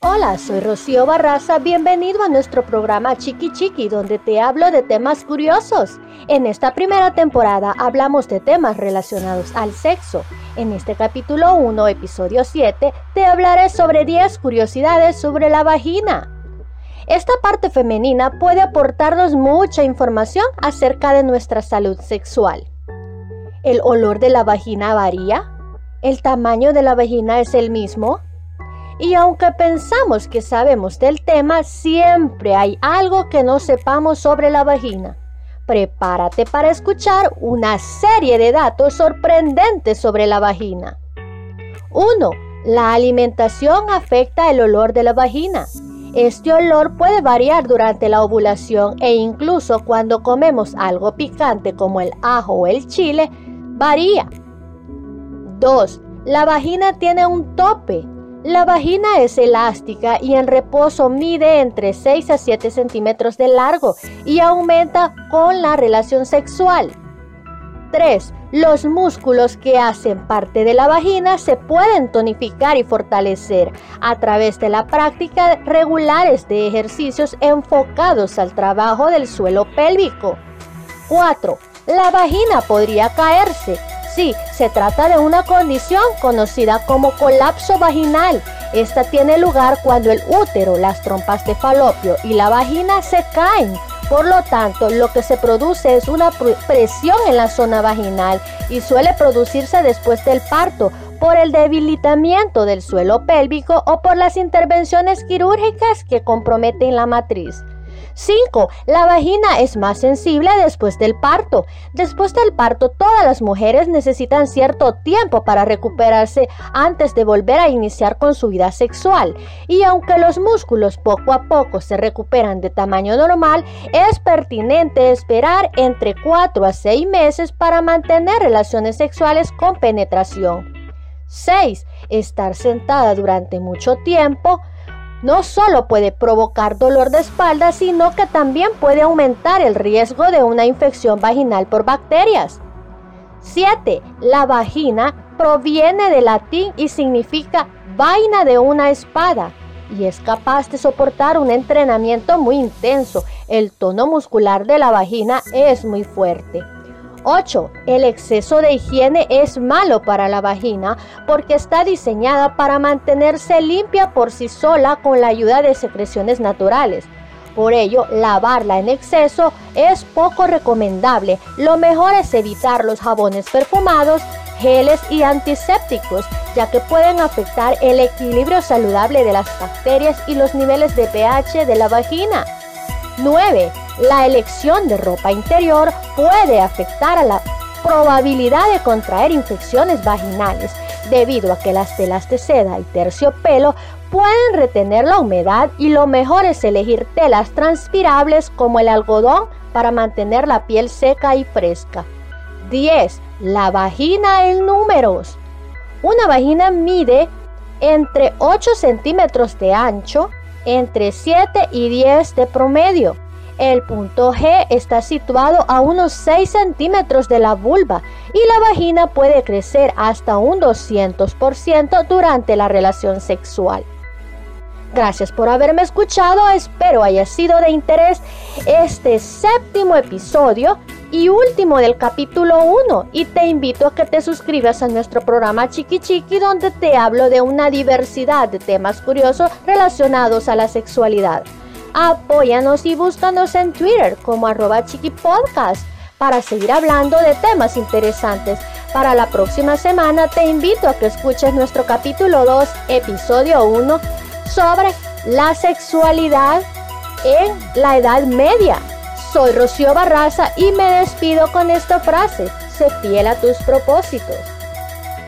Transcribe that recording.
Hola, soy Rocío Barraza, bienvenido a nuestro programa Chiqui Chiqui, donde te hablo de temas curiosos. En esta primera temporada hablamos de temas relacionados al sexo. En este capítulo 1, episodio 7, te hablaré sobre 10 curiosidades sobre la vagina. Esta parte femenina puede aportarnos mucha información acerca de nuestra salud sexual. ¿El olor de la vagina varía? ¿El tamaño de la vagina es el mismo? Y aunque pensamos que sabemos del tema, siempre hay algo que no sepamos sobre la vagina. Prepárate para escuchar una serie de datos sorprendentes sobre la vagina. 1. La alimentación afecta el olor de la vagina. Este olor puede variar durante la ovulación e incluso cuando comemos algo picante como el ajo o el chile, varía. 2. La vagina tiene un tope. La vagina es elástica y en reposo mide entre 6 a 7 centímetros de largo y aumenta con la relación sexual. 3. Los músculos que hacen parte de la vagina se pueden tonificar y fortalecer a través de la práctica regulares de ejercicios enfocados al trabajo del suelo pélvico. 4. La vagina podría caerse Sí, se trata de una condición conocida como colapso vaginal. Esta tiene lugar cuando el útero, las trompas de falopio y la vagina se caen. Por lo tanto, lo que se produce es una presión en la zona vaginal y suele producirse después del parto por el debilitamiento del suelo pélvico o por las intervenciones quirúrgicas que comprometen la matriz. 5. La vagina es más sensible después del parto. Después del parto, todas las mujeres necesitan cierto tiempo para recuperarse antes de volver a iniciar con su vida sexual. Y aunque los músculos poco a poco se recuperan de tamaño normal, es pertinente esperar entre 4 a 6 meses para mantener relaciones sexuales con penetración. 6. Estar sentada durante mucho tiempo no solo puede provocar dolor de espalda, sino que también puede aumentar el riesgo de una infección vaginal por bacterias. 7. La vagina proviene del latín y significa vaina de una espada y es capaz de soportar un entrenamiento muy intenso. El tono muscular de la vagina es muy fuerte. 8. El exceso de higiene es malo para la vagina porque está diseñada para mantenerse limpia por sí sola con la ayuda de secreciones naturales. Por ello, lavarla en exceso es poco recomendable. Lo mejor es evitar los jabones perfumados, geles y antisépticos, ya que pueden afectar el equilibrio saludable de las bacterias y los niveles de pH de la vagina. 9. La elección de ropa interior puede afectar a la probabilidad de contraer infecciones vaginales debido a que las telas de seda y terciopelo pueden retener la humedad y lo mejor es elegir telas transpirables como el algodón para mantener la piel seca y fresca. 10. La vagina en números. Una vagina mide entre 8 centímetros de ancho, entre 7 y 10 de promedio el punto G está situado a unos 6 centímetros de la vulva y la vagina puede crecer hasta un 200% durante la relación sexual. Gracias por haberme escuchado, espero haya sido de interés este séptimo episodio y último del capítulo 1 y te invito a que te suscribas a nuestro programa Chiqui Chiqui donde te hablo de una diversidad de temas curiosos relacionados a la sexualidad. Apóyanos y búscanos en Twitter como arroba chiquipodcast para seguir hablando de temas interesantes. Para la próxima semana te invito a que escuches nuestro capítulo 2, episodio 1, sobre la sexualidad en la Edad Media. Soy Rocío Barraza y me despido con esta frase, sé fiel a tus propósitos.